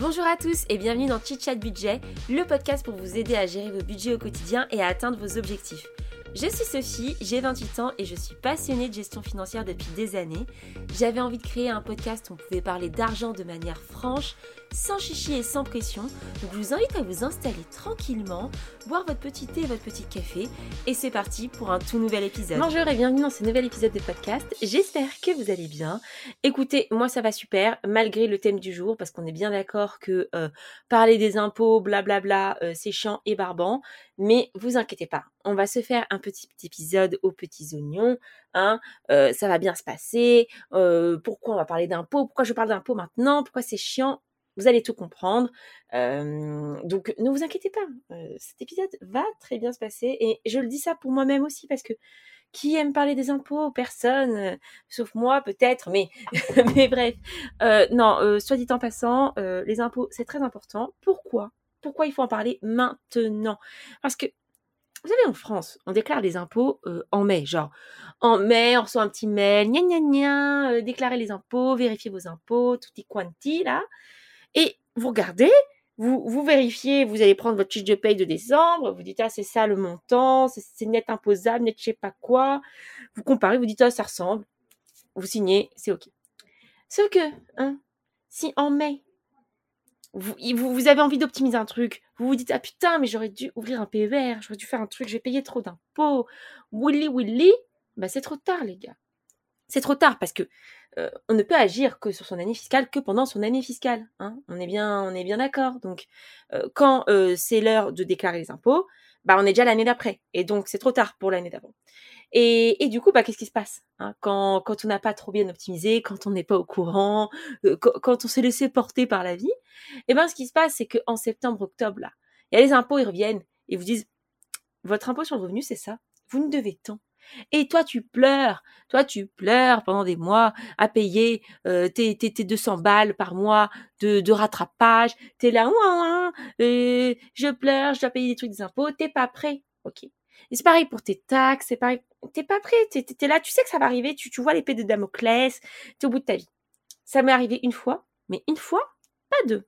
Bonjour à tous et bienvenue dans Chit Chat Budget, le podcast pour vous aider à gérer vos budgets au quotidien et à atteindre vos objectifs. Je suis Sophie, j'ai 28 ans et je suis passionnée de gestion financière depuis des années. J'avais envie de créer un podcast où on pouvait parler d'argent de manière franche, sans chichi et sans pression. Donc je vous invite à vous installer tranquillement, boire votre petit thé et votre petit café. Et c'est parti pour un tout nouvel épisode. Bonjour et bienvenue dans ce nouvel épisode de podcast. J'espère que vous allez bien. Écoutez, moi ça va super, malgré le thème du jour, parce qu'on est bien d'accord que euh, parler des impôts, blablabla, euh, c'est chiant et barbant. Mais vous inquiétez pas, on va se faire un petit épisode aux petits oignons. Hein, euh, ça va bien se passer. pourquoi on va parler d'impôts Pourquoi je parle d'impôts maintenant Pourquoi c'est chiant vous allez tout comprendre. donc ne vous inquiétez pas, cet épisode va très bien se passer. Et je le dis ça pour moi-même aussi parce que qui aime parler des impôts? Personne, sauf moi peut-être, mais bref. non, soit dit en passant, les impôts, c'est très important. Pourquoi? Pourquoi il faut en parler maintenant? Parce que vous savez, en France, on déclare les impôts en mai, genre en mai, on reçoit un petit mail, gna gna gna, déclarez les impôts, vérifiez vos impôts, tout est quanti là. Et vous regardez, vous, vous vérifiez, vous allez prendre votre fiche de paye de décembre, vous dites, ah, c'est ça le montant, c'est net imposable, net je sais pas quoi. Vous comparez, vous dites, ah, ça ressemble. Vous signez, c'est OK. Sauf que, hein, si en mai, vous, avez envie d'optimiser un truc, vous vous dites, ah putain, mais j'aurais dû ouvrir un PER, j'aurais dû faire un truc, j'ai payé trop d'impôts, willy willy, bah c'est trop tard, les gars. C'est trop tard parce que euh, on ne peut agir que sur son année fiscale que pendant son année fiscale. Hein. On est bien, on est bien d'accord. Donc, euh, quand euh, c'est l'heure de déclarer les impôts, bah on est déjà l'année d'après, et donc c'est trop tard pour l'année d'avant. Et, du coup, bah qu'est-ce qui se passe hein? quand, quand on n'a pas trop bien optimisé, quand on n'est pas au courant, quand, on s'est laissé porter par la vie, eh ben ce qui se passe, c'est qu'en septembre, octobre là, il y a les impôts, ils reviennent et vous disent votre impôt sur le revenu, c'est ça. Vous ne devez tant. Et toi, tu pleures. Toi, tu pleures pendant des mois à payer euh, tes, tes, tes, 200 balles par mois de, de rattrapage. T'es là, ouin, euh, je pleure, je dois payer des trucs des impôts. T'es pas prêt. Ok. Et c'est pareil pour tes taxes, c'est pareil. T'es pas prêt. T'es, es là, tu sais que ça va arriver. Tu, tu vois l'épée de Damoclès. T'es au bout de ta vie. Ça m'est arrivé une fois, mais une fois, pas deux.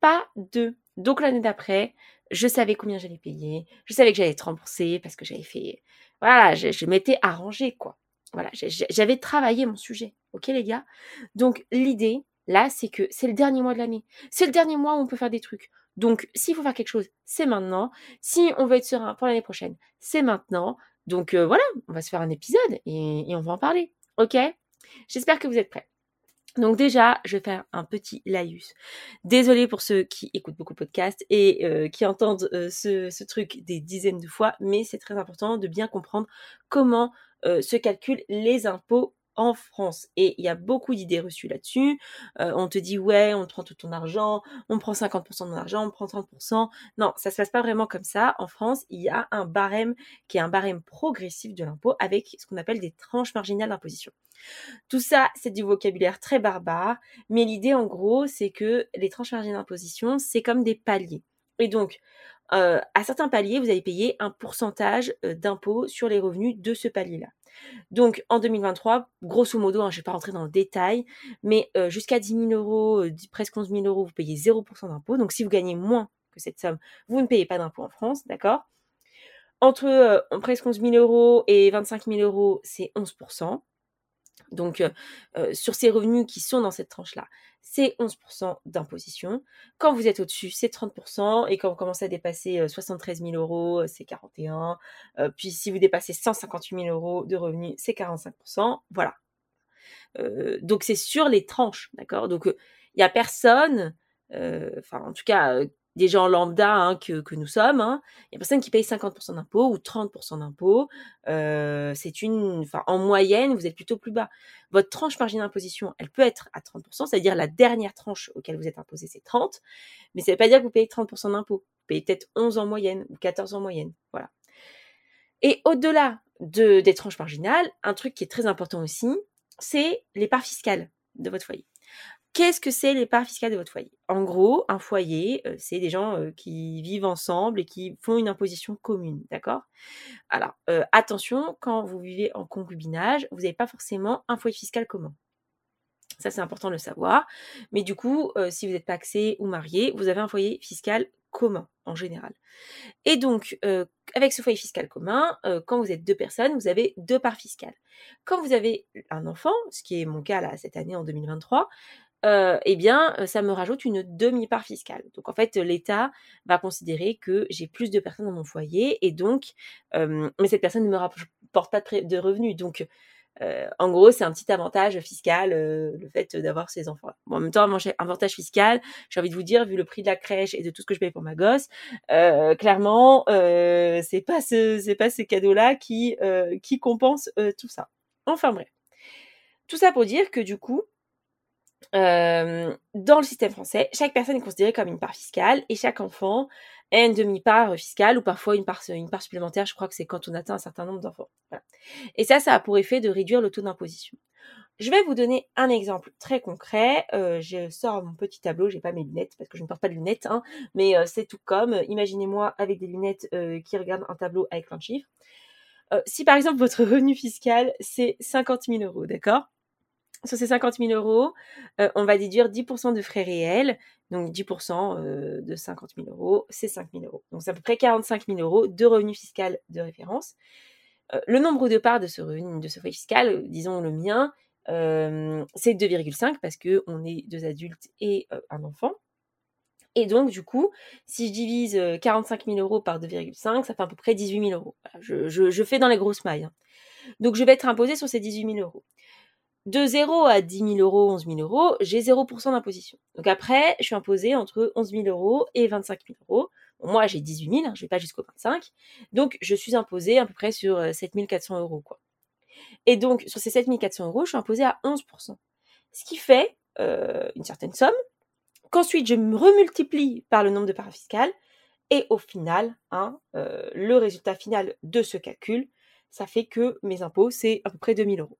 Pas deux. Donc l'année d'après, je savais combien j'allais payer. Je savais que j'allais être remboursée parce que j'avais fait voilà, je, m'étais arrangée, quoi. Voilà, j'avais travaillé mon sujet. Ok, les gars Donc, l'idée, là, c'est que c'est le dernier mois de l'année. C'est le dernier mois où on peut faire des trucs. Donc, s'il faut faire quelque chose, c'est maintenant. Si on veut être serein pour l'année prochaine, c'est maintenant. Donc, euh, voilà, on va se faire un épisode et, on va en parler. Ok? J'espère que vous êtes prêts. Donc déjà, je vais faire un petit laïus. Désolée pour ceux qui écoutent beaucoup de podcasts et euh, qui entendent euh, ce, truc des dizaines de fois, mais c'est très important de bien comprendre comment se calculent les impôts en France. Et il y a beaucoup d'idées reçues là-dessus. Euh, on te dit ouais, on te prend tout ton argent, on prend 50% de ton argent, on prend 30%. Non, ça se passe pas vraiment comme ça. En France, il y a un barème qui est un barème progressif de l'impôt avec ce qu'on appelle des tranches marginales d'imposition. Tout ça, c'est du vocabulaire très barbare, mais l'idée en gros, c'est que les tranches marginales d'imposition, c'est comme des paliers. Et donc, euh, à certains paliers, vous allez payer un pourcentage euh, d'impôt sur les revenus de ce palier-là. Donc en 2023, grosso modo, hein, je ne vais pas rentrer dans le détail, mais euh, jusqu'à 10 000 euros, presque 11 000 euros, vous payez 0% d'impôt. Donc si vous gagnez moins que cette somme, vous ne payez pas d'impôt en France, d'accord? Entre presque 11 000 euros et 25 000 euros, c'est 11%. Donc, sur ces revenus qui sont dans cette tranche-là, c'est 11% d'imposition. Quand vous êtes au-dessus, c'est 30%. Et quand vous commencez à dépasser 73 000 euros, c'est 41. puis si vous dépassez 158 000 euros de revenus, c'est 45%. Voilà. donc c'est sur les tranches, d'accord? Donc il n'y a personne, enfin en tout cas des gens lambda hein, que, nous sommes, il hein. y a personne qui paye 50% d'impôts ou 30% d'impôts. Euh, c'est une, en moyenne, vous êtes plutôt plus bas. Votre tranche marginale d'imposition, elle peut être à 30%, c'est-à-dire la dernière tranche auquel vous êtes imposé, c'est 30, mais ça ne veut pas dire que vous payez 30% d'impôts. Vous payez peut-être 11 en moyenne ou 14 en moyenne, voilà. Et au-delà de, des tranches marginales, un truc qui est très important aussi, c'est les parts fiscales de votre foyer. Qu'est-ce que c'est les parts fiscales de votre foyer? En gros, un foyer, euh, c'est des gens euh, qui vivent ensemble et qui font une imposition commune, d'accord? Alors, euh, attention, quand vous vivez en concubinage, vous n'avez pas forcément un foyer fiscal commun. Ça, c'est important de le savoir. Mais du coup, si vous n'êtes pas axé ou marié, vous avez un foyer fiscal commun en général. Et donc, avec ce foyer fiscal commun, quand vous êtes deux personnes, vous avez deux parts fiscales. Quand vous avez un enfant, ce qui est mon cas là cette année en 2023, eh bien, ça me rajoute une demi-part fiscale. Donc, en fait, l'État va considérer que j'ai plus de personnes dans mon foyer et donc, mais cette personne ne me rapporte pas de revenus. Donc, euh, en gros, c'est un petit avantage fiscal, euh, le fait d'avoir ces enfants. Bon, en même temps, avantage fiscal, j'ai envie de vous dire, vu le prix de la crèche et de tout ce que je paye pour ma gosse, euh, clairement, c'est pas ce, c'est pas ces cadeaux-là qui qui compensent tout ça. Enfin bref, tout ça pour dire que du coup, dans le système français, chaque personne est considérée comme une part fiscale et chaque enfant est une demi-part fiscale ou parfois une part, supplémentaire. Je crois que c'est quand on atteint un certain nombre d'enfants. Et ça, ça a pour effet de réduire le taux d'imposition. Je vais vous donner un exemple très concret. je sors mon petit tableau, j'ai pas mes lunettes parce que je ne porte pas de lunettes, hein, mais c'est tout comme. Imaginez-moi avec des lunettes qui regardent un tableau avec plein de chiffres. si par exemple votre revenu fiscal c'est 50 000 euros, d'accord? Sur ces 50 000 euros, euh, on va déduire 10% de frais réels. Donc 10% euh, de 50 000 euros, c'est 5 000 euros. Donc c'est à peu près 45 000 euros de revenu fiscal de référence. Euh, le nombre de parts de ce revenu, de ce foyer fiscal, disons le mien, c'est 2,5 parce qu'on est deux adultes et un enfant. Et donc, du coup, si je divise 45 000 euros par 2,5, ça fait à peu près 18 000 euros. je, fais dans les grosses mailles. Hein. Donc, je vais être imposé sur ces 18 000 euros de 0 à 10 000 euros, 11 000 euros, j'ai 0% d'imposition. Donc après, je suis imposée entre 11 000 euros et 25 000 euros. moi, j'ai 18 000, hein, je vais pas jusqu'au 25. Donc, je suis imposée à peu près sur 7 euh, 400 euros. Et donc, sur ces 7 400 euros, je suis imposée à 11%. Ce qui fait euh, une certaine somme, qu'ensuite je me remultiplie par le nombre de parts fiscales, et au final, hein, euh, le résultat final de ce calcul, ça fait que mes impôts, c'est à peu près 2000 euros.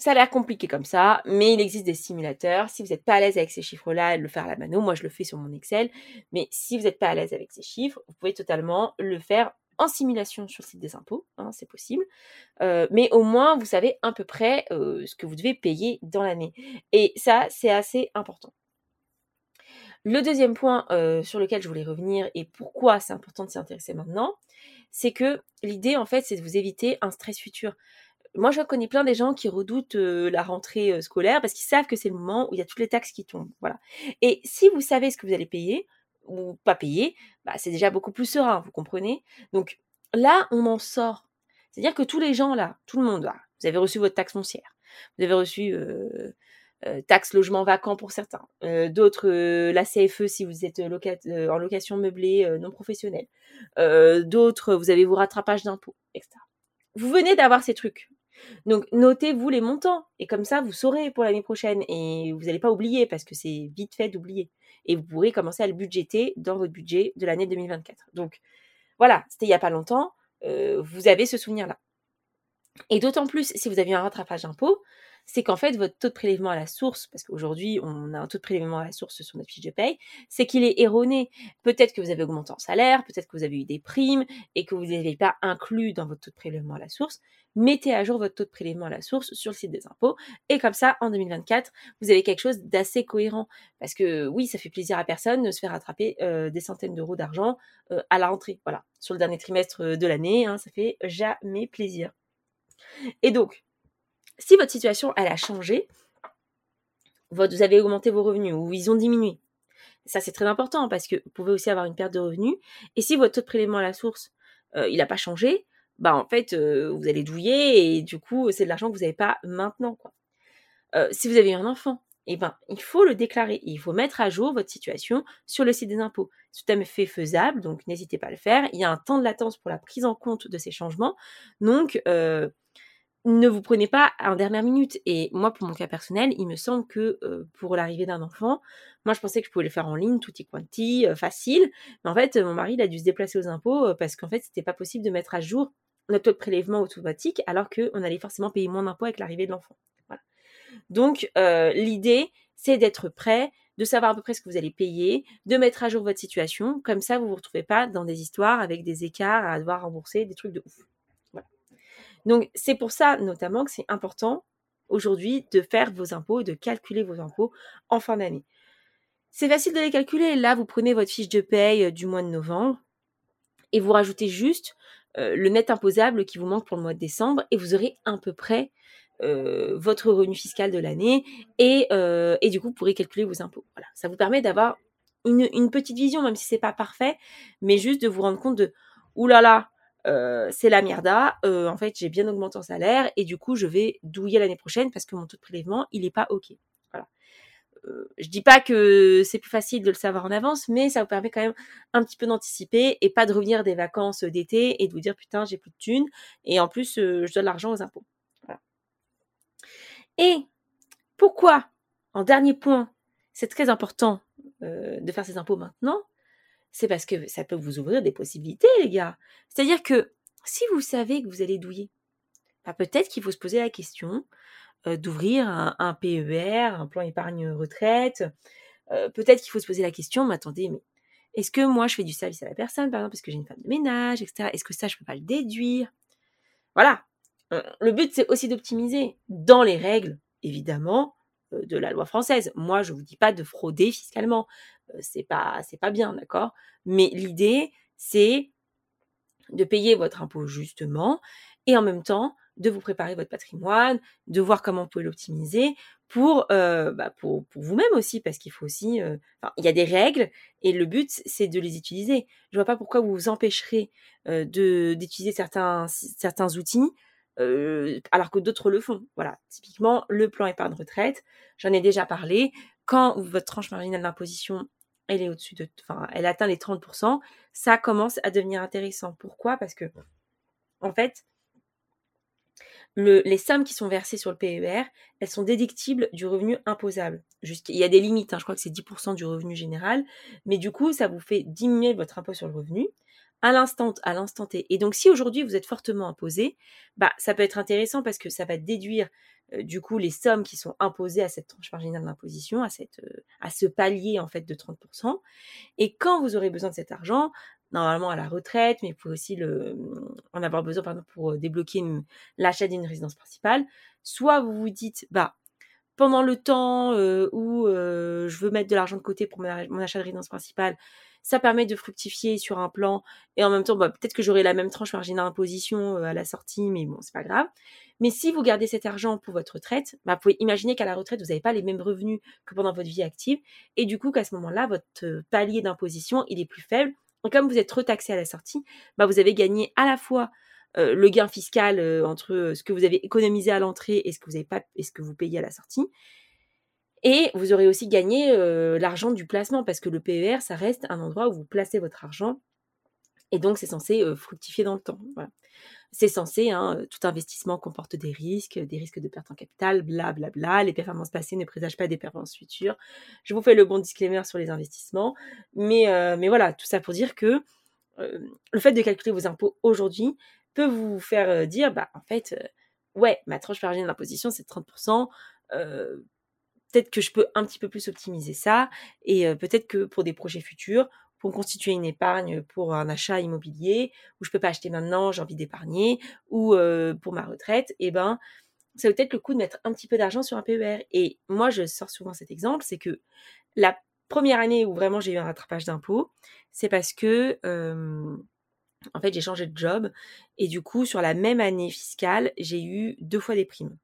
Ça a l'air compliqué comme ça, mais il existe des simulateurs. Si vous n'êtes pas à l'aise avec ces chiffres-là, le faire à la mano, moi je le fais sur mon Excel. Mais si vous n'êtes pas à l'aise avec ces chiffres, vous pouvez totalement le faire en simulation sur le site des impôts, hein, c'est possible. Euh, mais au moins, vous savez à peu près euh, ce que vous devez payer dans l'année. Et ça, c'est assez important. Le deuxième point euh, sur lequel je voulais revenir et pourquoi c'est important de s'y intéresser maintenant, c'est que l'idée, en fait, c'est de vous éviter un stress futur moi, je connais plein des gens qui redoutent la rentrée scolaire parce qu'ils savent que c'est le moment où il y a toutes les taxes qui tombent. Voilà. Et si vous savez ce que vous allez payer ou pas payer, bah, c'est déjà beaucoup plus serein, vous comprenez? Donc là, on en sort. C'est-à-dire que tous les gens là, tout le monde, vous avez reçu votre taxe foncière, vous avez reçu taxe logement vacant pour certains, d'autres la CFE si vous êtes en location meublée non professionnelle, d'autres vous avez vos rattrapages d'impôts, etc. Vous venez d'avoir ces trucs. Donc notez-vous les montants et comme ça vous saurez pour l'année prochaine et vous n'allez pas oublier parce que c'est vite fait d'oublier et vous pourrez commencer à le budgéter dans votre budget de l'année 2024. Donc voilà, c'était il n'y a pas longtemps, euh, vous avez ce souvenir-là. Et d'autant plus si vous aviez un rattrapage d'impôt, c'est qu'en fait, votre taux de prélèvement à la source, parce qu'aujourd'hui, on a un taux de prélèvement à la source sur notre fiche de paye, c'est qu'il est erroné. Peut-être que vous avez augmenté en salaire, peut-être que vous avez eu des primes et que vous n'avez pas inclus dans votre taux de prélèvement à la source. Mettez à jour votre taux de prélèvement à la source sur le site des impôts. Et comme ça, en 2024, vous avez quelque chose d'assez cohérent. Parce que oui, ça fait plaisir à personne de se faire rattraper euh, des centaines d'euros d'argent euh, à la rentrée. Voilà, sur le dernier trimestre de l'année, hein, ça fait jamais plaisir. Et donc, si votre situation, elle a changé, vous avez augmenté vos revenus ou ils ont diminué. Ça, c'est très important parce que vous pouvez aussi avoir une perte de revenus. Et si votre taux de prélèvement à la source, euh, il n'a pas changé, bah en fait, euh, vous allez douiller et du coup, c'est de l'argent que vous n'avez pas maintenant. Euh, si vous avez un enfant, eh ben, il faut le déclarer. Il faut mettre à jour votre situation sur le site des impôts. C'est tout à fait faisable, donc n'hésitez pas à le faire. Il y a un temps de latence pour la prise en compte de ces changements. Donc, ne vous prenez pas en dernière minute. Et moi, pour mon cas personnel, il me semble que euh, pour l'arrivée d'un enfant, moi, je pensais que je pouvais le faire en ligne, tout y quanti, euh, facile. Mais en fait, mon mari, il a dû se déplacer aux impôts euh, parce qu'en fait, c'était pas possible de mettre à jour notre taux de prélèvement automatique alors qu'on allait forcément payer moins d'impôts avec l'arrivée de l'enfant. Donc, l'idée, c'est d'être prêt, de savoir à peu près ce que vous allez payer, de mettre à jour votre situation. Comme ça, vous ne vous retrouvez pas dans des histoires avec des écarts à devoir rembourser, des trucs de ouf. Donc c'est pour ça notamment que c'est important aujourd'hui de faire vos impôts, de calculer vos impôts en fin d'année. C'est facile de les calculer. Là, vous prenez votre fiche de paye euh, du mois de novembre et vous rajoutez juste euh, le net imposable qui vous manque pour le mois de décembre et vous aurez à peu près euh, votre revenu fiscal de l'année et, du coup vous pourrez calculer vos impôts. Voilà, ça vous permet d'avoir une, petite vision, même si c'est pas parfait, mais juste de vous rendre compte de oulala, euh, c'est la mierda. Euh, en fait, j'ai bien augmenté en salaire et du coup, je vais douiller l'année prochaine parce que mon taux de prélèvement, il n'est pas OK. Voilà. Euh, je dis pas que c'est plus facile de le savoir en avance, mais ça vous permet quand même un petit peu d'anticiper et pas de revenir des vacances d'été et de vous dire putain, j'ai plus de thunes et en plus, je donne l'argent aux impôts. Et pourquoi, en dernier point, c'est très important de faire ces impôts maintenant c'est parce que ça peut vous ouvrir des possibilités, les gars. C'est-à-dire que si vous savez que vous allez douiller, bah peut-être qu'il faut se poser la question euh, d'ouvrir un, PER, un plan épargne retraite. Euh, peut-être qu'il faut se poser la question, mais attendez, mais est-ce que moi je fais du service à la personne, par exemple, parce que j'ai une femme de ménage, etc. Est-ce que ça, je peux pas le déduire? Voilà. Euh, le but, c'est aussi d'optimiser dans les règles, évidemment, de la loi française. Moi, je vous dis pas de frauder fiscalement c'est pas c'est pas bien, d'accord? Mais l'idée, c'est de payer votre impôt justement et en même temps de vous préparer votre patrimoine, de voir comment vous pouvez l'optimiser pour, bah, pour, vous-même aussi, parce qu'il faut aussi, il y a des règles et le but c'est de les utiliser. Je vois pas pourquoi vous vous empêcherez de d'utiliser certains certains outils alors que d'autres le font. Voilà, typiquement le plan épargne retraite, j'en ai déjà parlé. Quand votre tranche marginale d'imposition elle est au-dessus de, enfin, elle atteint les 30%, ça commence à devenir intéressant. Pourquoi? Parce que, en fait, le, les sommes qui sont versées sur le PER, elles sont déductibles du revenu imposable. il y a des limites, hein, je crois que c'est 10% du revenu général, mais du coup, ça vous fait diminuer votre impôt sur le revenu à l'instant à l'instant T. Et donc si aujourd'hui vous êtes fortement imposé, bah ça peut être intéressant parce que ça va déduire euh, du coup les sommes qui sont imposées à cette tranche marginale d'imposition, à cette euh, à ce palier en fait de 30%. Et quand vous aurez besoin de cet argent, normalement à la retraite, mais vous pouvez aussi le, en avoir besoin par exemple pour euh, débloquer l'achat d'une résidence principale, soit vous vous dites bah pendant le temps où je veux mettre de l'argent de côté pour mon achat de résidence principale, ça permet de fructifier sur un plan et en même temps, bah, peut-être que j'aurai la même tranche marginale d'imposition à la sortie, mais bon, c'est pas grave. Mais si vous gardez cet argent pour votre retraite, bah, vous pouvez imaginer qu'à la retraite, vous n'avez pas les mêmes revenus que pendant votre vie active et du coup qu'à ce moment-là, votre palier d'imposition, il est plus faible. Et comme vous êtes retaxé à la sortie, bah, vous avez gagné à la fois le gain fiscal entre ce que vous avez économisé à l'entrée et ce que vous payez à la sortie. Et vous aurez aussi gagné l'argent du placement parce que le PER, ça reste un endroit où vous placez votre argent. Et donc, c'est censé fructifier dans le temps. C'est censé, hein, tout investissement comporte des risques, des risques de perte en capital, blablabla. Bla, bla. Les performances passées ne présagent pas des performances futures. Je vous fais le bon disclaimer sur les investissements. Mais, mais voilà, tout ça pour dire que le fait de calculer vos impôts aujourd'hui peut vous faire dire, bah, en fait, ouais, ma tranche marginale d'imposition, c'est 30% peut-être que je peux un petit peu plus optimiser ça et peut-être que pour des projets futurs, pour constituer une épargne pour un achat immobilier où je peux pas acheter maintenant, j'ai envie d'épargner ou pour ma retraite, et eh ben ça vaut peut-être le coup de mettre un petit peu d'argent sur un PER. Et moi, je sors souvent cet exemple, c'est que la première année où vraiment j'ai eu un rattrapage d'impôts, c'est parce que en fait j'ai changé de job et du coup sur la même année fiscale, j'ai eu deux fois des primes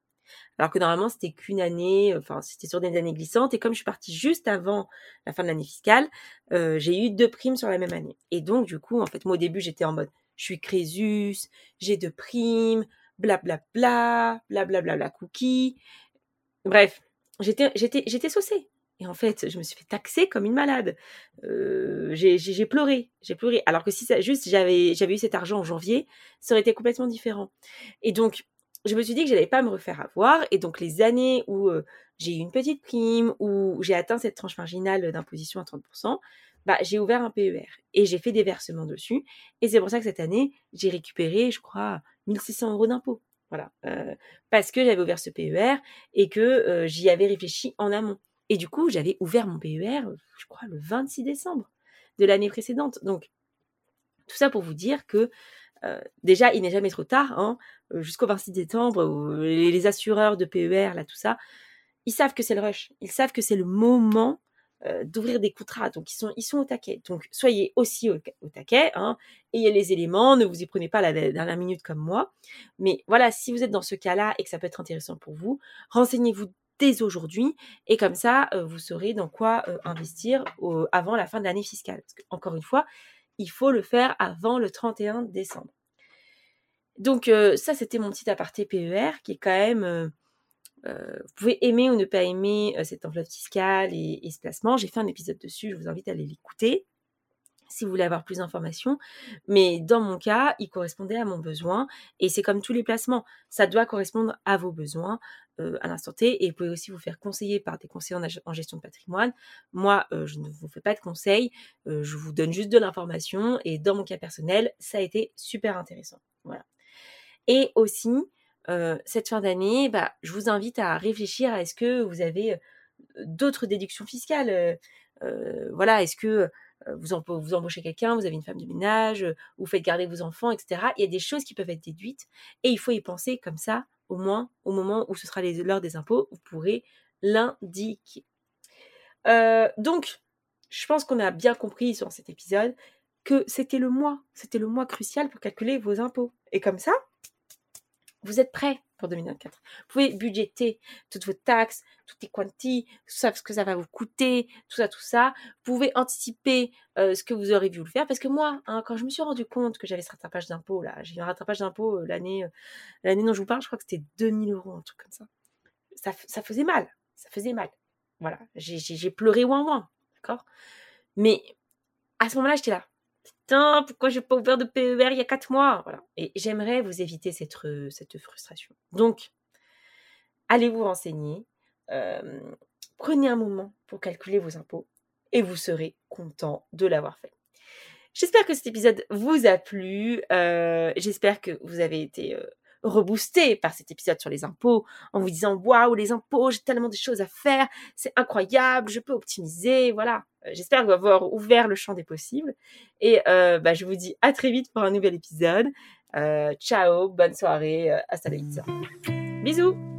alors que normalement c'était qu'une année, enfin c'était sur des années glissantes, et comme je suis partie juste avant la fin de l'année fiscale, euh, j'ai eu deux primes sur la même année. Et donc du coup, en fait, moi au début j'étais en mode, je suis Crésus, j'ai deux primes, blablabla, blablabla, bla, cookie. Bref, j'étais, saucée. Et en fait, je me suis fait taxer comme une malade. Euh, j'ai pleuré, j'ai pleuré. Alors que si ça, juste j'avais eu cet argent en janvier, ça aurait été complètement différent. Et donc, je me suis dit que j'allais pas me refaire avoir. Et donc, les années où j'ai eu une petite prime, où j'ai atteint cette tranche marginale d'imposition à 30%, bah, j'ai ouvert un PER et j'ai fait des versements dessus. Et c'est pour ça que cette année, j'ai récupéré, je crois, 1600 euros d'impôts. Voilà. parce que j'avais ouvert ce PER et que j'y avais réfléchi en amont. Et du coup, j'avais ouvert mon PER, je crois, le 26 décembre de l'année précédente. Donc, tout ça pour vous dire que déjà, il n'est jamais trop tard, hein, jusqu'au 26 décembre, les, assureurs de PER, là, tout ça, ils savent que c'est le rush, ils savent que c'est le moment d'ouvrir des contrats, donc ils sont, ils sont au taquet. Donc soyez aussi au, taquet, hein, ayez les éléments, ne vous y prenez pas la dernière minute comme moi. Mais voilà, si vous êtes dans ce cas-là et que ça peut être intéressant pour vous, renseignez-vous dès aujourd'hui et comme ça, vous saurez dans quoi investir avant la fin de l'année fiscale. encore une fois, il faut le faire avant le 31 décembre. Donc ça, c'était mon petit aparté PER qui est quand même... vous pouvez aimer ou ne pas aimer cette enveloppe fiscale et, et ce placement. J'ai fait un épisode dessus, je vous invite à aller l'écouter si vous voulez avoir plus d'informations. Mais dans mon cas, il correspondait à mon besoin. Et c'est comme tous les placements, ça doit correspondre à vos besoins à l'instant T. Et vous pouvez aussi vous faire conseiller par des conseillers en, gestion de patrimoine. Moi, je ne vous fais pas de conseils, je vous donne juste de l'information. Et dans mon cas personnel, ça a été super intéressant. Voilà. Et aussi, cette fin d'année, bah, je vous invite à réfléchir à est-ce que vous avez d'autres déductions fiscales. voilà, est-ce que vous, vous embauchez quelqu'un, vous avez une femme de ménage, vous faites garder vos enfants, etc. Il y a des choses qui peuvent être déduites et il faut y penser comme ça, au moins au moment où ce sera l'heure des impôts, vous pourrez l'indiquer. donc, je pense qu'on a bien compris sur cet épisode que c'était le mois, c'était le mois crucial pour calculer vos impôts. Et comme ça, vous êtes prêt pour 2024. Vous pouvez budgéter toutes vos taxes, toutes les quantités, tout ça, ce que ça va vous coûter, tout ça, tout ça. Vous pouvez anticiper euh, ce que vous aurez vu le faire. Parce que moi, hein, quand je me suis rendu compte que j'avais ce rattrapage d'impôt, là, j'ai eu un rattrapage d'impôt euh, l'année, euh, l'année dont je vous parle, je crois que c'était 2000 euros, un truc comme ça. Ça, ça faisait mal. Ça faisait mal. Voilà. J'ai, pleuré ouin ouin. D'accord? Mais à ce moment-là, j'étais là putain, pourquoi j'ai pas ouvert de PER il y a quatre mois? Et j'aimerais vous éviter cette, cette frustration. Donc, allez vous renseigner. prenez un moment pour calculer vos impôts et vous serez content de l'avoir fait. J'espère que cet épisode vous a plu. J'espère que vous avez été reboosté par cet épisode sur les impôts en vous disant waouh les impôts j'ai tellement de choses à faire c'est incroyable je peux optimiser voilà. Euh, j'espère avoir ouvert le champ des possibles. Et euh, bah, je vous dis à très vite pour un nouvel épisode. Euh, ciao bonne soirée hasta la vista bisous